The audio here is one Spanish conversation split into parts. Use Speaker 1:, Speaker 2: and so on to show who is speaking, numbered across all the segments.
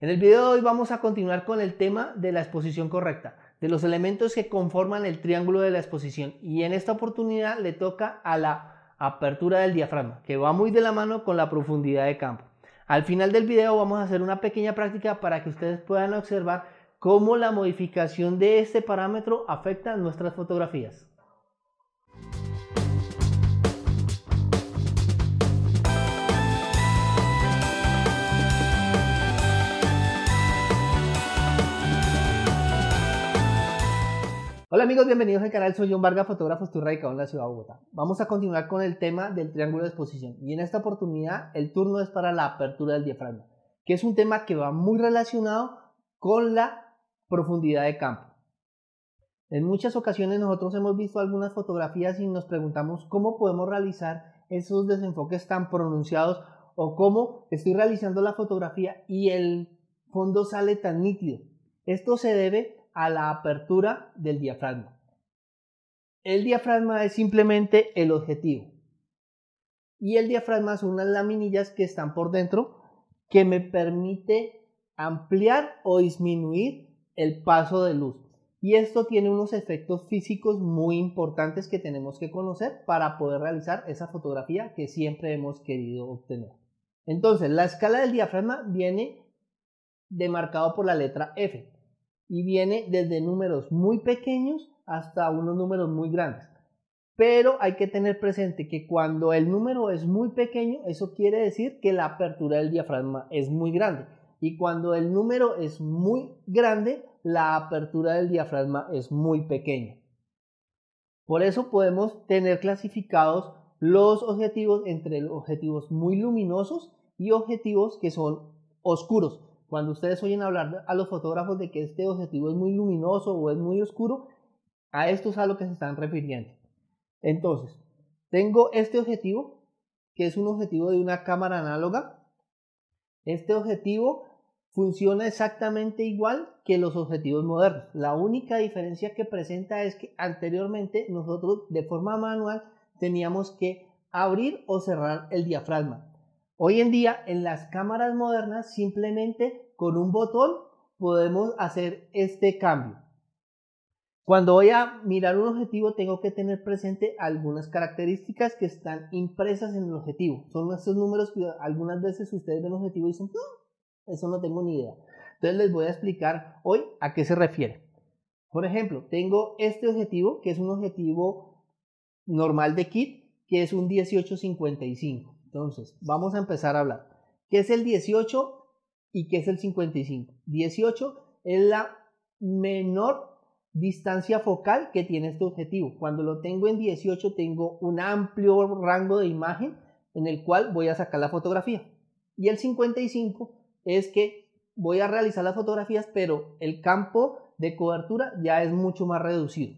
Speaker 1: En el video de hoy vamos a continuar con el tema de la exposición correcta, de los elementos que conforman el triángulo de la exposición y en esta oportunidad le toca a la apertura del diafragma, que va muy de la mano con la profundidad de campo. Al final del video vamos a hacer una pequeña práctica para que ustedes puedan observar cómo la modificación de este parámetro afecta nuestras fotografías. Hola amigos, bienvenidos al canal, soy John Vargas, fotógrafo, estoy radicado en la ciudad de Bogotá. Vamos a continuar con el tema del triángulo de exposición y en esta oportunidad el turno es para la apertura del diafragma, que es un tema que va muy relacionado con la profundidad de campo. En muchas ocasiones nosotros hemos visto algunas fotografías y nos preguntamos cómo podemos realizar esos desenfoques tan pronunciados o cómo estoy realizando la fotografía y el fondo sale tan nítido. Esto se debe a la apertura del diafragma. El diafragma es simplemente el objetivo. Y el diafragma son unas laminillas que están por dentro que me permite ampliar o disminuir el paso de luz. Y esto tiene unos efectos físicos muy importantes que tenemos que conocer para poder realizar esa fotografía que siempre hemos querido obtener. Entonces, la escala del diafragma viene demarcado por la letra F y viene desde números muy pequeños hasta unos números muy grandes. Pero hay que tener presente que cuando el número es muy pequeño, eso quiere decir que la apertura del diafragma es muy grande. Y cuando el número es muy grande, la apertura del diafragma es muy pequeña. Por eso podemos tener clasificados los objetivos entre objetivos muy luminosos y objetivos que son oscuros. Cuando ustedes oyen hablar a los fotógrafos de que este objetivo es muy luminoso o es muy oscuro, a esto es a lo que se están refiriendo. Entonces, tengo este objetivo, que es un objetivo de una cámara análoga. Este objetivo funciona exactamente igual que los objetivos modernos. La única diferencia que presenta es que anteriormente nosotros de forma manual teníamos que abrir o cerrar el diafragma. Hoy en día en las cámaras modernas simplemente con un botón podemos hacer este cambio. Cuando voy a mirar un objetivo tengo que tener presente algunas características que están impresas en el objetivo. Son estos números que algunas veces ustedes ven el objetivo y dicen, eso no tengo ni idea. Entonces les voy a explicar hoy a qué se refiere. Por ejemplo, tengo este objetivo que es un objetivo normal de kit que es un 1855. Entonces, vamos a empezar a hablar. ¿Qué es el 18 y qué es el 55? 18 es la menor distancia focal que tiene este objetivo. Cuando lo tengo en 18 tengo un amplio rango de imagen en el cual voy a sacar la fotografía. Y el 55 es que voy a realizar las fotografías, pero el campo de cobertura ya es mucho más reducido.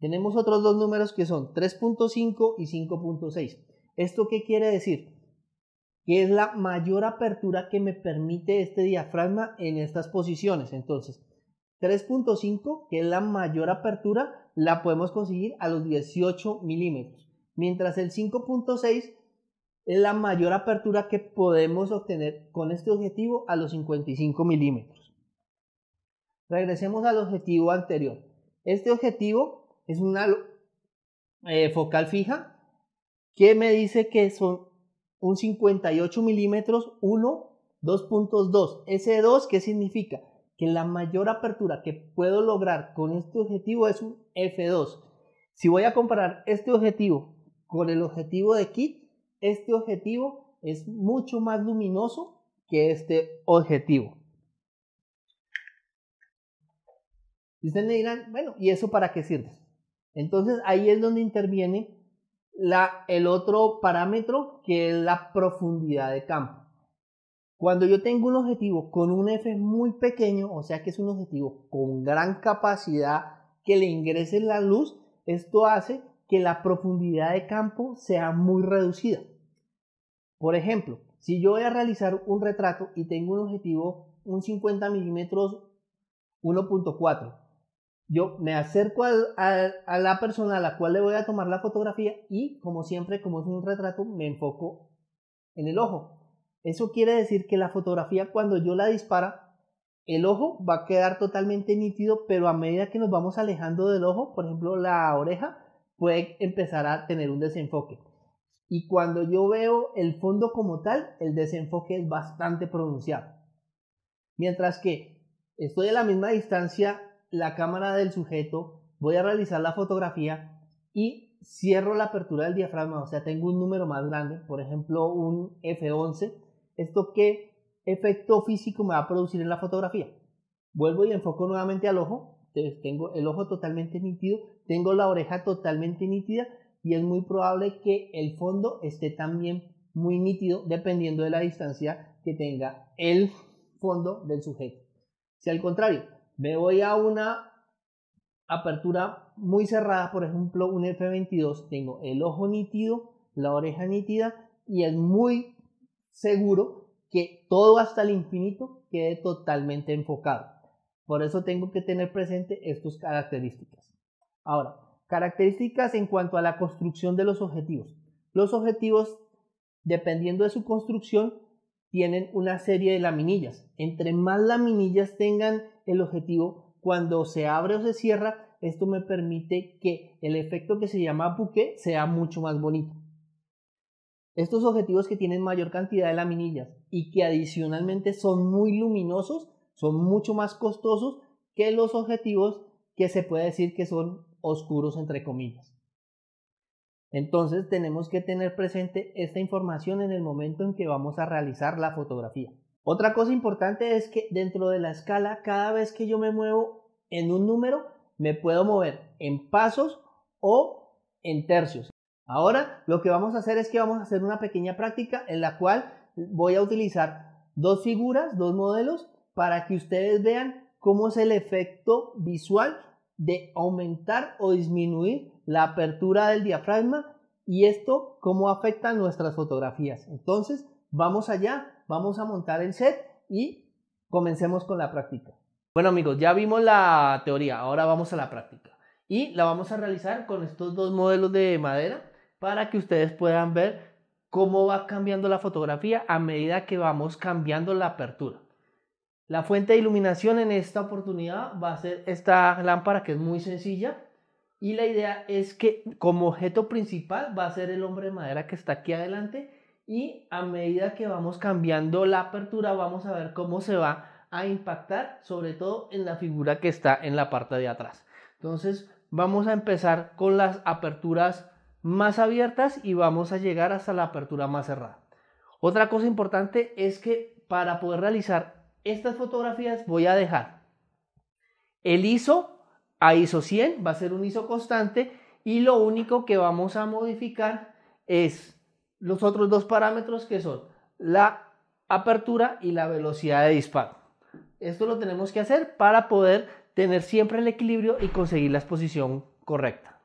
Speaker 1: Tenemos otros dos números que son 3.5 y 5.6. ¿Esto qué quiere decir? Que es la mayor apertura que me permite este diafragma en estas posiciones. Entonces, 3.5, que es la mayor apertura, la podemos conseguir a los 18 milímetros. Mientras el 5.6 es la mayor apertura que podemos obtener con este objetivo a los 55 milímetros. Regresemos al objetivo anterior. Este objetivo es una eh, focal fija que me dice que son un 58 milímetros 1, 2.2. Ese 2, ¿qué significa? Que la mayor apertura que puedo lograr con este objetivo es un F2. Si voy a comparar este objetivo con el objetivo de kit, este objetivo es mucho más luminoso que este objetivo. Ustedes me dirán, bueno, ¿y eso para qué sirve? Entonces ahí es donde interviene el otro parámetro que es la profundidad de campo. Cuando yo tengo un objetivo con un F muy pequeño, o sea que es un objetivo con gran capacidad que le ingrese la luz, esto hace que la profundidad de campo sea muy reducida. Por ejemplo, si yo voy a realizar un retrato y tengo un objetivo, un 50 milímetros 1.4, yo me acerco a, la persona a la cual le voy a tomar la fotografía y como siempre, como es un retrato, me enfoco en el ojo. Eso quiere decir que la fotografía cuando yo la dispara, el ojo va a quedar totalmente nítido, pero a medida que nos vamos alejando del ojo, por ejemplo la oreja, puede empezar a tener un desenfoque. Y cuando yo veo el fondo como tal, el desenfoque es bastante pronunciado. Mientras que estoy a la misma distancia, la cámara del sujeto, voy a realizar la fotografía y cierro la apertura del diafragma, o sea, tengo un número más grande, por ejemplo, un F11. ¿Esto qué efecto físico me va a producir en la fotografía? Vuelvo y enfoco nuevamente al ojo, entonces tengo el ojo totalmente nítido, tengo la oreja totalmente nítida y es muy probable que el fondo esté también muy nítido dependiendo de la distancia que tenga el fondo del sujeto. Si al contrario, me voy a una apertura muy cerrada, por ejemplo un F22, tengo el ojo nítido, la oreja nítida y es muy seguro que todo hasta el infinito quede totalmente enfocado. Por eso tengo que tener presente estas características. Ahora, características en cuanto a la construcción de los objetivos. Los objetivos, dependiendo de su construcción, tienen una serie de laminillas. Entre más laminillas tengan el objetivo, cuando se abre o se cierra, esto me permite que el efecto que se llama bouquet sea mucho más bonito. Estos objetivos que tienen mayor cantidad de laminillas y que adicionalmente son muy luminosos, son mucho más costosos que los objetivos que se puede decir que son oscuros entre comillas. Entonces tenemos que tener presente esta información en el momento en que vamos a realizar la fotografía. Otra cosa importante es que dentro de la escala, cada vez que yo me muevo en un número, me puedo mover en pasos o en tercios. Ahora lo que vamos a hacer es que vamos a hacer una pequeña práctica en la cual voy a utilizar dos figuras, dos modelos, para que ustedes vean cómo es el efecto visual de aumentar o disminuir la apertura del diafragma y esto cómo afecta nuestras fotografías. Entonces, vamos allá, vamos a montar el set y comencemos con la práctica. Bueno amigos, ya vimos la teoría, ahora vamos a la práctica. Y la vamos a realizar con estos dos modelos de madera para que ustedes puedan ver cómo va cambiando la fotografía a medida que vamos cambiando la apertura. La fuente de iluminación en esta oportunidad va a ser esta lámpara que es muy sencilla, y la idea es que como objeto principal va a ser el hombre de madera que está aquí adelante y a medida que vamos cambiando la apertura vamos a ver cómo se va a impactar sobre todo en la figura que está en la parte de atrás. Entonces vamos a empezar con las aperturas más abiertas y vamos a llegar hasta la apertura más cerrada. Otra cosa importante es que para poder realizar estas fotografías voy a dejar el ISO a ISO 100, va a ser un ISO constante y lo único que vamos a modificar es los otros dos parámetros que son la apertura y la velocidad de disparo. Esto lo tenemos que hacer para poder tener siempre el equilibrio y conseguir la exposición correcta.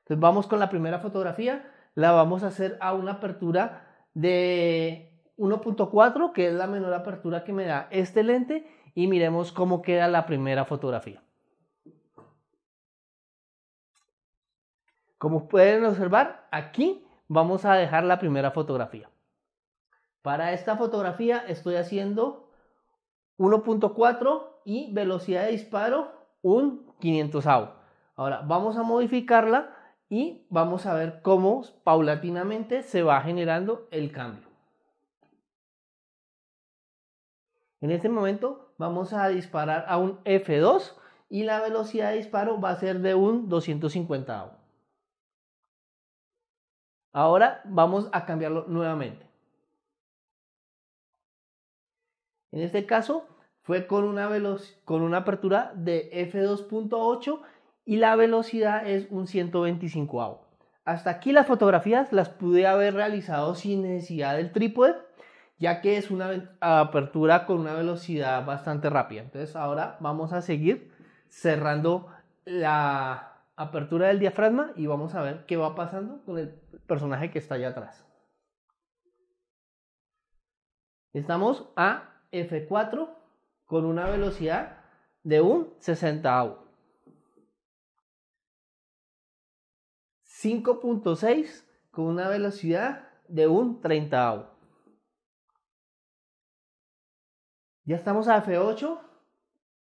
Speaker 1: Entonces vamos con la primera fotografía, la vamos a hacer a una apertura de 1.4, que es la menor apertura que me da este lente, y miremos cómo queda la primera fotografía. Como pueden observar, aquí vamos a dejar la primera fotografía. Para esta fotografía estoy haciendo 1.4 y velocidad de disparo un 500 Ahora vamos a modificarla y vamos a ver cómo paulatinamente se va generando el cambio. En este momento vamos a disparar a un F2 y la velocidad de disparo va a ser de un 250 Ahora vamos a cambiarlo nuevamente. En este caso fue con una, con una apertura de f2.8 y la velocidad es un 125 AU. Hasta aquí las fotografías las pude haber realizado sin necesidad del trípode, ya que es una apertura con una velocidad bastante rápida. Entonces ahora vamos a seguir cerrando la apertura del diafragma y vamos a ver qué va pasando con el personaje que está allá atrás. Estamos a F4 con una velocidad de un 60 5.6 con una velocidad de un 30 Ya estamos a F8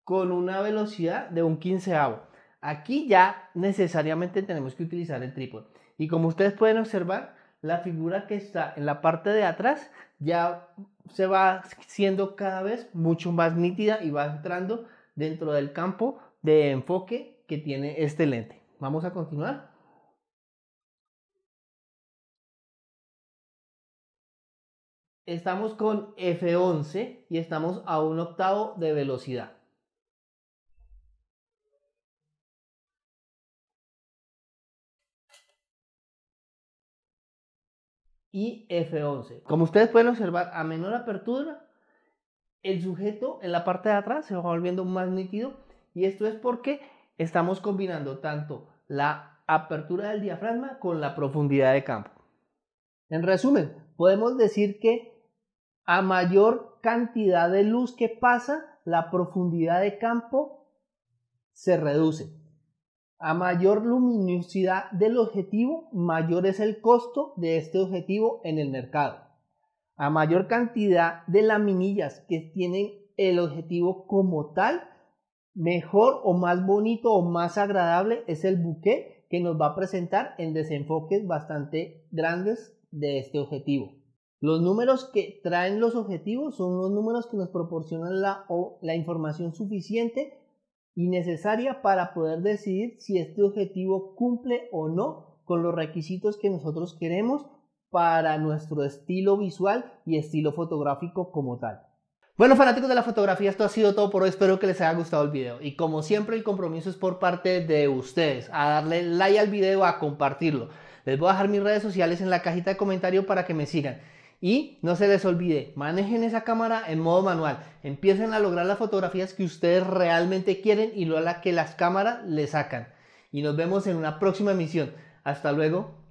Speaker 1: con una velocidad de un quinceavo. Aquí ya necesariamente tenemos que utilizar el trípode. Y como ustedes pueden observar, la figura que está en la parte de atrás ya se va siendo cada vez mucho más nítida y va entrando dentro del campo de enfoque que tiene este lente. Vamos a continuar. Estamos con F11 y estamos a un octavo de velocidad. Y F11. Como ustedes pueden observar, a menor apertura, el sujeto en la parte de atrás se va volviendo más nítido y esto es porque estamos combinando tanto la apertura del diafragma con la profundidad de campo. En resumen, podemos decir que a mayor cantidad de luz que pasa, la profundidad de campo se reduce. A mayor luminosidad del objetivo, mayor es el costo de este objetivo en el mercado. A mayor cantidad de laminillas que tienen el objetivo como tal, mejor o más bonito o más agradable es el buque que nos va a presentar en desenfoques bastante grandes de este objetivo. Los números que traen los objetivos son los números que nos proporcionan la, la información suficiente y necesaria para poder decidir si este objetivo cumple o no con los requisitos que nosotros queremos para nuestro estilo visual y estilo fotográfico como tal. Bueno, fanáticos de la fotografía, esto ha sido todo por hoy. Espero que les haya gustado el video. Y como siempre, el compromiso es por parte de ustedes, a darle like al video, a compartirlo. Les voy a dejar mis redes sociales en la cajita de comentarios para que me sigan. Y no se les olvide, manejen esa cámara en modo manual. Empiecen a lograr las fotografías que ustedes realmente quieren y lo a la que las cámaras le sacan. Y nos vemos en una próxima emisión. Hasta luego.